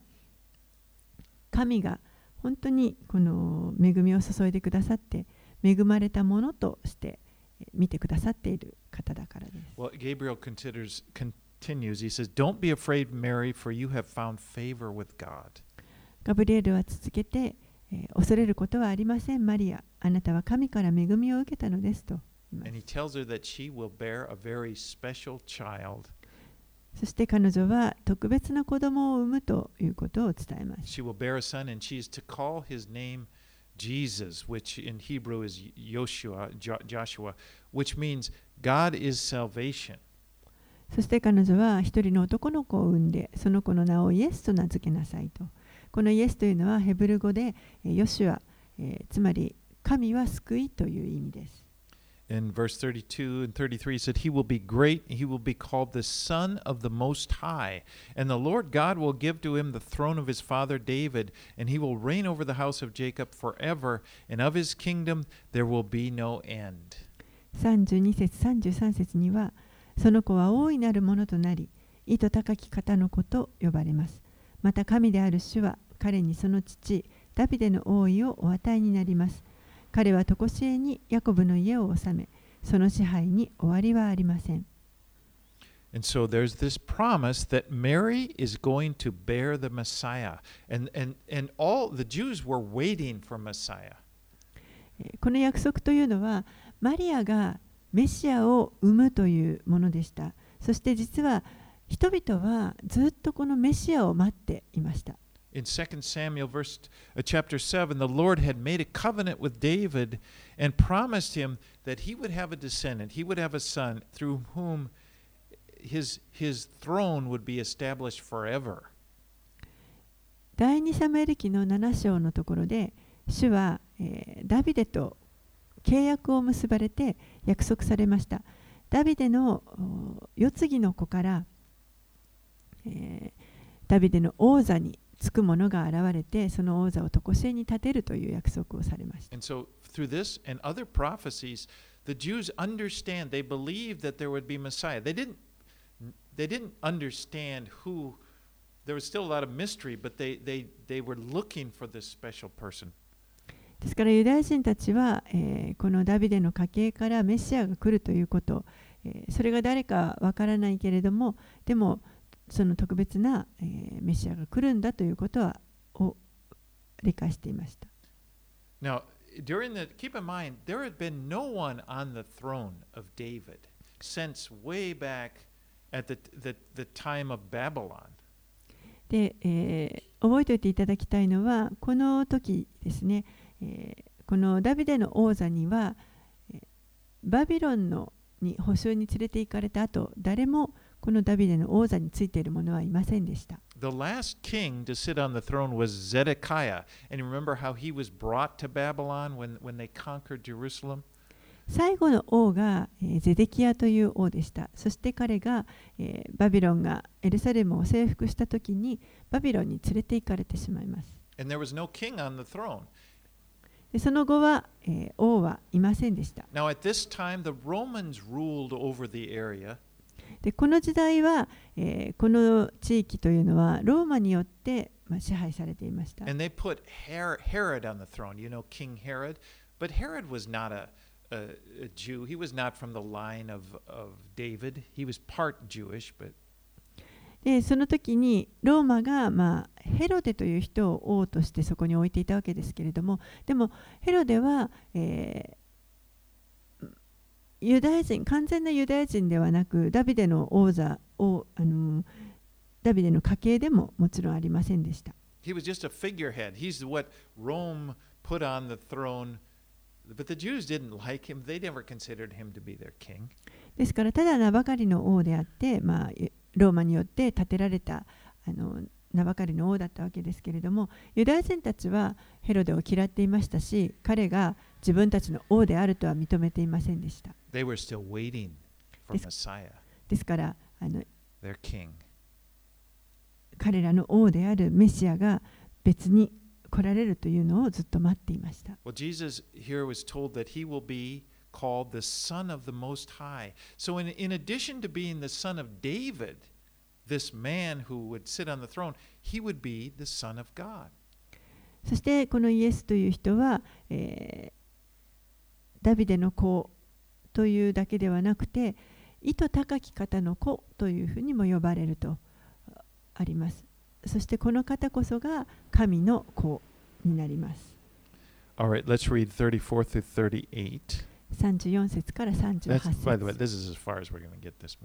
神が本当にこの恵みを注いでくださって恵まれたものとして見てくださっている方だからです。Well, Gabriel considers, continues, he says, Don't be afraid, Mary, for you have found favor with God. ガブリエルは続けて、えー恐れることはありません、マリア。あなたは神から恵みを受けたのですと And す he tells her that she will bear a very special child. そして彼女は特別な子供を産むということを伝えます。She will bear a son, and she is to call his name Jesus, which in Hebrew is Joshua, Jo- Joshua, which means God is salvation. そして彼女は一人の男の子を産んで、その子の名をイエスと名付けなさいと。このイエスというのはヘブル語でえーヨシュア、えーつまり神は救いという意味です。 In verse 32 and 33, he said, He will be great, he will be called the Son of the Most High. And the Lord God will give to him the throne of his father David, and he will reign over the house of Jacob forever, and of his kingdom there will be no end. 32節33節にはその子は大いなるものとなり意図高き方の子と呼ばれますまた神である主は彼にその父ダビデの王位をお与えになります彼は常しえにヤコブの家を治めその支配に終わりはありません And so there's this promise that Mary is going to bear the Messiah. And, and, and all the Jews were waiting for Messiah. えーこの約束というのはマリアがメシアを生むというものでしたそして実は人々はずっとこのメシアを待っていました In 2 Samuel verse, uh, chapter 7, the Lord had made a covenant with David and promised him that he would have a descendant, he would have a son through whom his, his throne would be established forever. 第2サムエル記の7章のところで主は、えーダビデと契約を結ばれて約束されましたダビデの世継ぎの子から、えーダビデの王座につく者が現れてその王座を常しえに立てるという約束をされました And so, through this and other prophecies, the Jews understand, they believed that there would be Messiah. They didn't, they didn't understand who, there was still a lot of mystery, but they, they, they were looking for this special person. ですからユダヤ人たちは、えーこのダビデの家系からメシアが来るということ、えーそれが誰かわからないけれどもでもその特別な、えーメシアが来るんだということはを理解していました。Now, during the, keep in mind, there had been no one on the throne of David since way back at the, the, the time of Babylon. で、えー覚えておいていただきたいのはこの時ですね、えーこのダビデの王座には、えーバビロンのに捕囚に連れて行かれた後誰もこのダビデの王座についている者はいませんでした。The last king to sit on the throne was Zedekiah. And remember how he was brought to Babylon when, when they conquered Jerusalem? 最後の王が、えーゼデキアという王でした。そして彼が、えーバビロンがエルサレムを征服した時にバビロンに連れて行かれてしまいます。And there was no king on the throne. でその後は、えー王はいませんでした。Now, at this time, the Romans ruled over the area. でこの時代は、えーこの地域というのはローマによって、まあ、支配されていました。And they put Her- Herod on the throne. You know, King Herod. But Herod was not a, a, a Jew. He was not from the line of, of David. He was part Jewish, but でその時にローマが、まあ、ヘロデという人を王としてそこに置いていたわけですけれどもでもヘロデは、えーユダヤ人完全なユダヤ人ではなくダビデの王座をあのダビデの家系でももちろんありませんでした。he was just a figurehead. He's what Rome put on the throne. But the Jews didn't like him. They never considered him to be their king. ですからただ名ばかりの王であって、まあ、ローマによって建てられたあの名ばかりの王だったわけですけれどもユダヤ人たちはヘロデを嫌っていましたし彼が自分たちの王であるとは認めていませんでした。They were still waiting for This- Messiah, ですからあの.彼らの王であるメシアが別に来られるというのをずっと待っていました。Well, Called the Son of the Most High. So, in, in addition to being the son of David, this man who would sit on the throne, he would be the Son of God. そしてこのイエスという人は、えーダビデの子というだけではなくて意図高き方の子というふうにも呼ばれるとあります。そしてこの方こそが神の子になります。All right, let's read 34 through 38. 34節から38 That's, by the way, 節.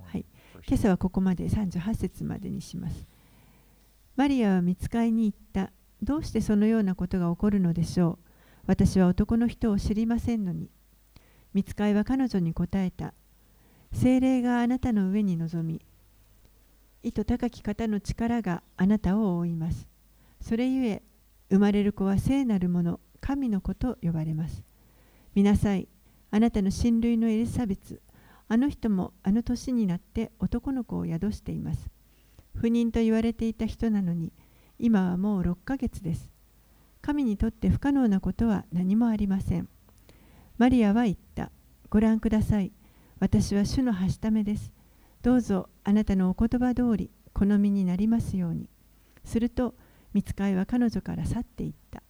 はい。今朝はここまで38節までにします。マリアは見つかいに行った。どうしてそのようなことが起こるのでしょう？私は男の人を知りませんのに。見つかいは彼女に答えた。精霊があなたの上に臨み、意図高き方の力があなたを覆います。それゆえ、生まれる子は聖なるもの、神の子と呼ばれます。見なさい、あなたの親類のエリザベツ、あの人もあの年になって男の子を宿しています。不妊と言われていた人なのに、今はもう6ヶ月です。神にとって不可能なことは何もありません。マリアは言った。ご覧ください。私は主のはしためです。どうぞあなたのお言葉通り好みになりますように。すると、見つかいは彼女から去っていった。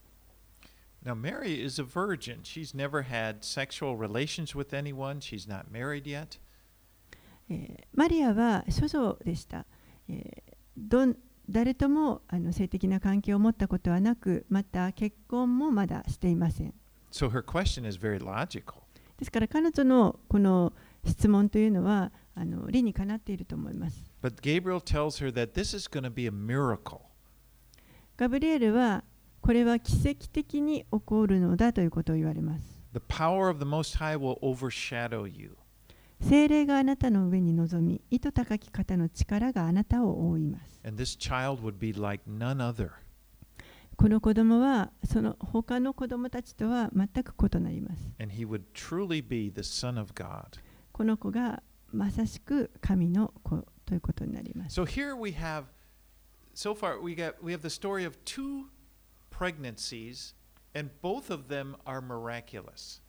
Now, Mary is a virgin. She's never had sexual relations with anyone. She's not married yet. えーマリアは処女でした。えーどん誰ともあの性的な関係を持ったことはなく、また結婚もまだしていません。So her question is very logical. ですから彼女のこの質問というのはあの理にかなっていると思います。But Gabriel tells her that this is going to be a miracle. ガブリエルはこれは奇跡的に起こるのだということを言われます。The power of the Most High will overshadow you. 精霊があなたの上に臨み、意図高き方の力があなたを覆います。And this child would be like none other. この子供はその他の子供たちとは全く異なります。And he would truly be the Son of God. この子がまさしく神の子ということになります。So here we have, so far we got we have the story of two pregnancies, and both of them are miraculous.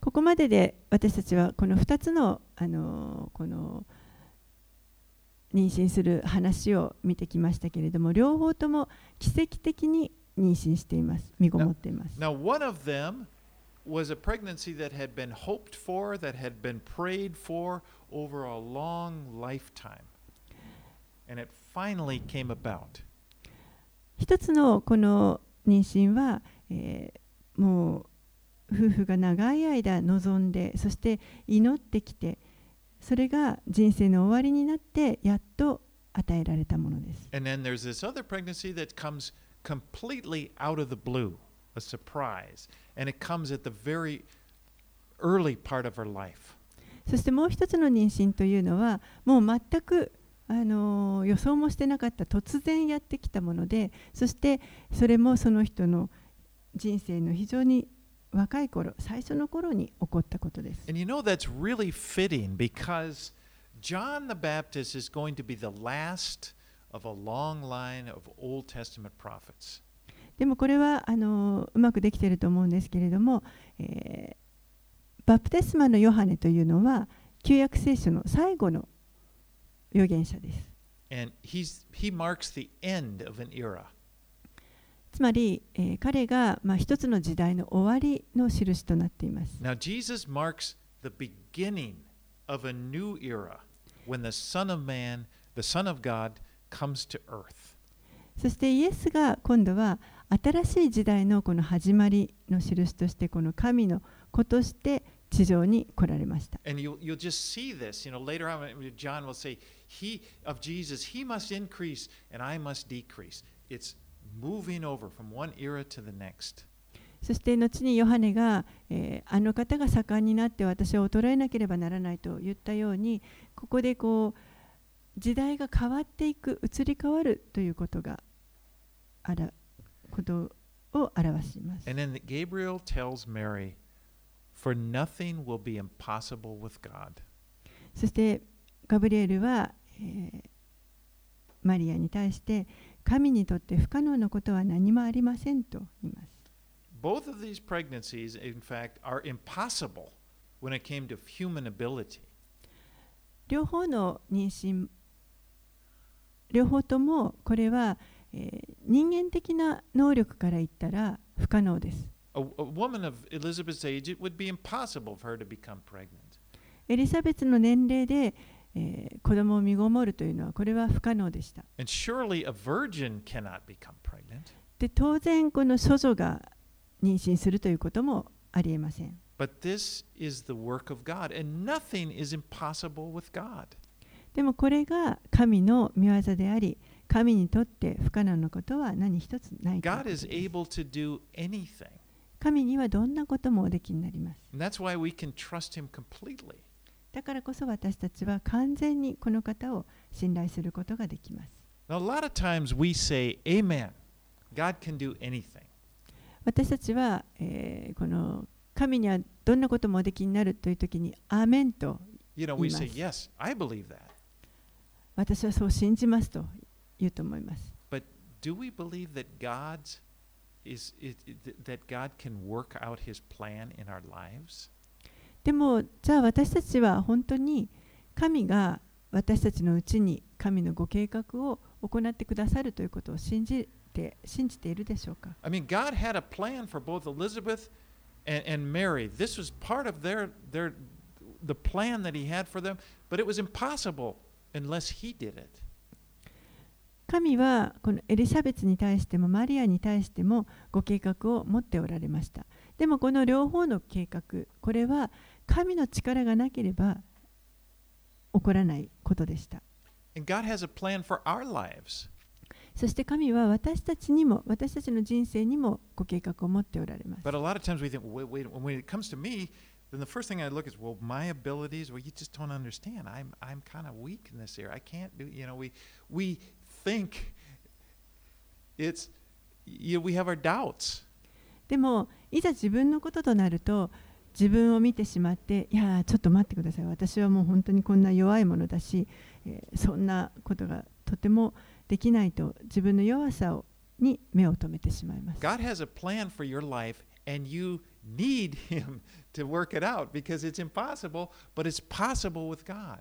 ここまでで私たちはこの2つのあのこの妊娠する話を見てきましたけれども両方とも奇跡的に妊娠しています身ごもっています Now, one of them was a pregnancy that had been hoped for, that had been prayed for over a long lifetime. And it finally came about. 一つのこの妊娠は、えーもう夫婦が長い間望んでそして祈ってきてそれが人生の終わりになってやっと与えられたものです And then there's this other pregnancy that comes completely out of the blue, a surprise. And it comes at the very early part of her life. そしてもう一つの妊娠というのはもう全くあの予想もしてなかった突然やってきたものでそしてそれもその人の人生の非常に若い頃最初の頃に起こったことです。And you know that's really fitting because John the Baptist is going to be the last of a long line of Old Testament prophets. でもこれはあのうまくできていると思うんですけれども、えーバプテスマのヨハネというのは旧約聖書の最後の預言者です。And he's, he marks the end of an era. つまり、えー彼が、まあ、一つの時代の終わりの印となっています。Now, Jesus marks the beginning of a new era when the Son of Man, the Son of God, comes to earth. そしてイエスが今度は新しい時代のこの始まりの印としてこの神の子として地上に来られました。And you'll, you'll just see this. You know, later on, John will say, He of Jesus, he must increase and I must decrease. It's moving over from one era to the next. そして後にヨハネが、えーあの方が盛んになって私は衰えなければならないと言ったようにここでこう時代が変わっていく移り変わるということがあらことを表します。And then Gabriel tells Mary, For nothing will be impossible with God. そしてガブリエルは、えーマリアに対して神にとって不可能なことは何もありませんと言います。Both of these pregnancies, in fact, are impossible when it came to human ability. 両方の妊娠両方ともこれは、えー人間的な能力から言ったら不可能です。A, a woman of Elizabeth's age, it would be impossible for her to become pregnant. エリザベスの年齢で、えー子供を身ごもるというのはこれは不可能でした。で当然この処女が妊娠するということもありえません。But this is the work of God, and nothing is impossible with God. でもこれが神の御業であり、神にとって不可能なことは何一つない God is す able to do anything. 神にはどんなこともおできになります。And that's why we can trust Him completely. だからこそ私たちは完全にこの方を信頼することができます。Now, a lot of times we say, Amen. God can do anything. 私たちは、えーこの神にはどんなこともおできになるというときに、アーメンと You know, we say, Yes. I believe that. 私はそう信じますと言うと思います。But do we believe that God's is it- that God can work out His plan in our lives? でもじゃあ私たちは本当に神が私たちのうちに神のご計画を行ってくださるということを信じて信じているでしょうか？神はこのエリシャベツに対してもマリアに対してもご計画を持っておられました。でもこの両方の計画、これは神の力がなければ起こらないことでした。そして神は私たちにも、私たちの人生にもご計画を持っておられます。But a lot of times we think, wait, wait, when it comes to me, then the first thing I look is, well, my abilities, well, you just don't understand. I'm, I'm kind of weak in this area. I can't do, you know, we, we think it's, you know, we have our doubts. でもいざ自分のこととなると自分を見てしまっていやーちょっと待ってください。私はもう本当にこんな弱いものだし、えーそんなことがとてもできないと自分の弱さをに目を留めてしまいます。God has a plan for your life, and you need Him to work it out because it's impossible, but it's possible with God.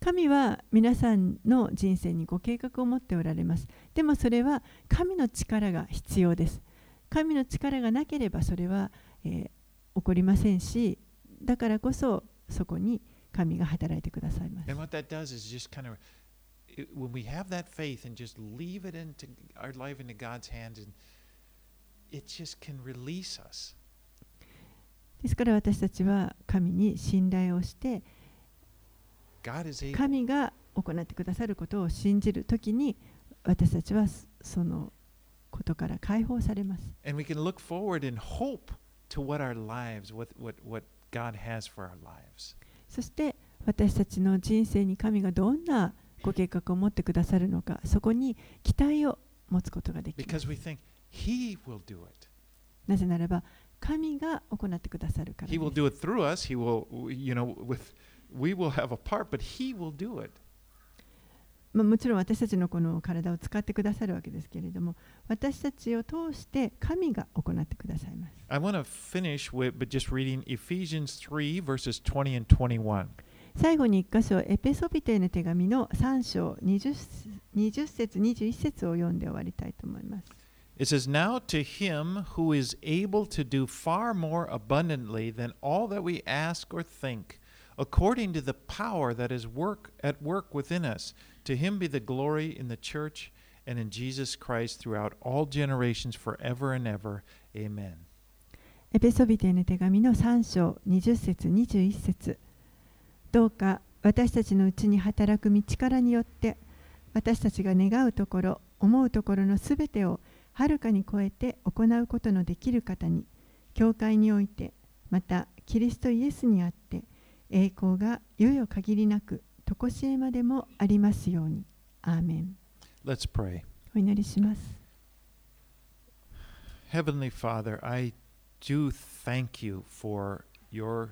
神は皆さんの人生にご計画を持っておられます。でもそれは神の力が必要です。神の力がなければそれは、えー起こりませんしだからこそそこに神が働いてくださいます when we have that faith and just leave it into our life into God's hands, and it just can release us. ですから私たちは神に信頼をして.神が行ってくださることを信じるときに私たちはそそのことから解放されます。And we can look forward in hope そして私たちの人生に神がどんなご計画を持ってくださるのか、そこに期待を持つことができま。なぜならば、神が行ってくださるす。まあ、もちろん私たちのこの体を使ってくださるわけですけれども私たちを通して神が行ってくださいます I want to finish with but just reading Ephesians 3 verses 20 and 21. 最後に1箇所エペソビテへの手紙の3章 20, 20節21節を読んで終わりたいと思います It says, Now to him who is able to do far more abundantly than all that we ask or think, according to the power that is work at work within us, to him be the glory in the church and in Jesus Christ throughout all generations forever and ever. Amen. エペソビテへの手紙の3章20節21節どうか私たちのうちに働く道からによって私たちが願うところ思うところのすべてをはるかに超えて行うことのできる方に教会においてまたキリストイエスにあって栄光がよよ限りなく常しえまでもありますようにアーメン Let's pray. お祈りします Heavenly Father, I do thank you for your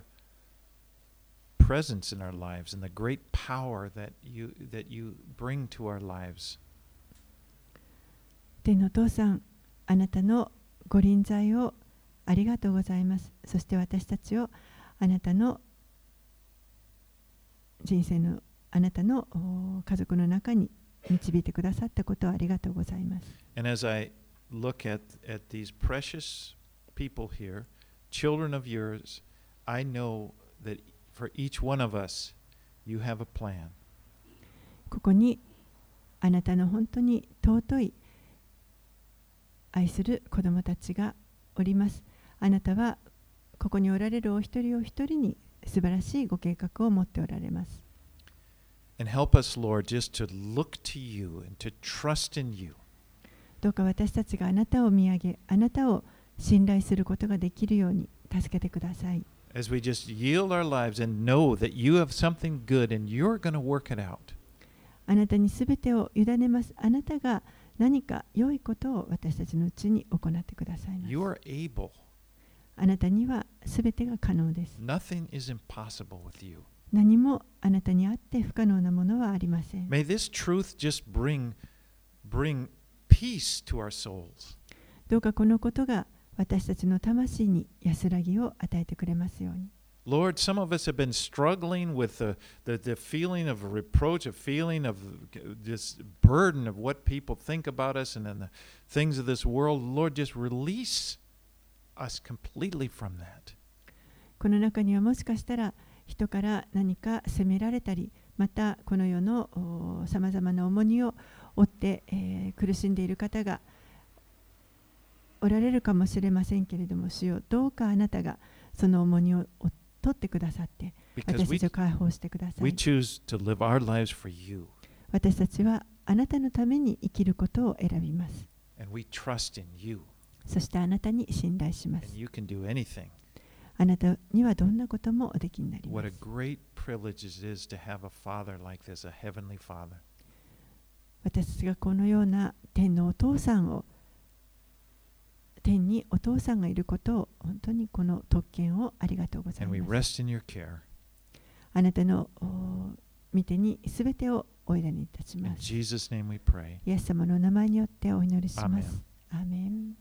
presence in our lives and the great power that you that you bring to our lives. 天のお父さんあなたのご臨在をありがとうございますそして私たちをあなたの人生のあなたのお家族の中に導いてくださったことをありがとうございます。And as I look at, at these precious people here, children of yours, I know that for each one of us, you have a plan. ここにあなたの本当に尊い愛する子供たちがおります。あなたはここにおられるお一人お一人に素晴らしいご計画を持っておられます And help us, Lord, just to look to you and to trust in you. どうか私たちがあなたを見上げ、あなたを信頼することができるように助けてください。 As we just yield our lives and know that you have something good and you're going to work it out. あなたにすべてを委ねます。あなたが何か良いことを私たちのうちに行ってくださいます You are able. あなたにはすべてが可能です。 Nothing is impossible with you. 何もあなたにあって不可能なものはありません。 May this truth just bring bring peace to our souls. どうかこのことが私たちの魂に安らぎを与えてくれますように。 Lord, some of us have been struggling with the, the, the feeling of reproach, a feeling of this burden of what people think about us and then the things of this world. Lord, just release us completely from that. この中にはもしかしたら 人から何か責められたりまたこの世のさまざまな重荷を負って、えー苦しんでいる方がおられるかもしれませんけれども主よどうかあなたがその重荷を取ってくださって私たちを解放してください。私たちはあなたのために生きることを選びます。そしてあなたに信頼しますあなたにはどんなこともおできになります.私たちがこのような天のお父さんを天にお父さんがいることを本当にこの特権をありがとうございます.あなたのお見てにすべてをお委ねいたします.イエス様のお名前によってお祈りしますアーメン